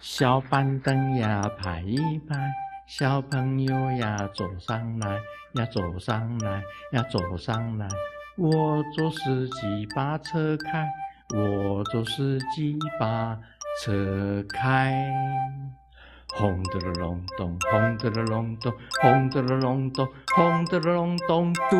小板凳呀排一排，小朋友呀坐上来，呀坐上来，呀坐上来。我坐司机把车开，我坐司机把车开。轰得了隆咚，轰得了隆咚，轰得了隆咚，轰得了隆咚，嘟。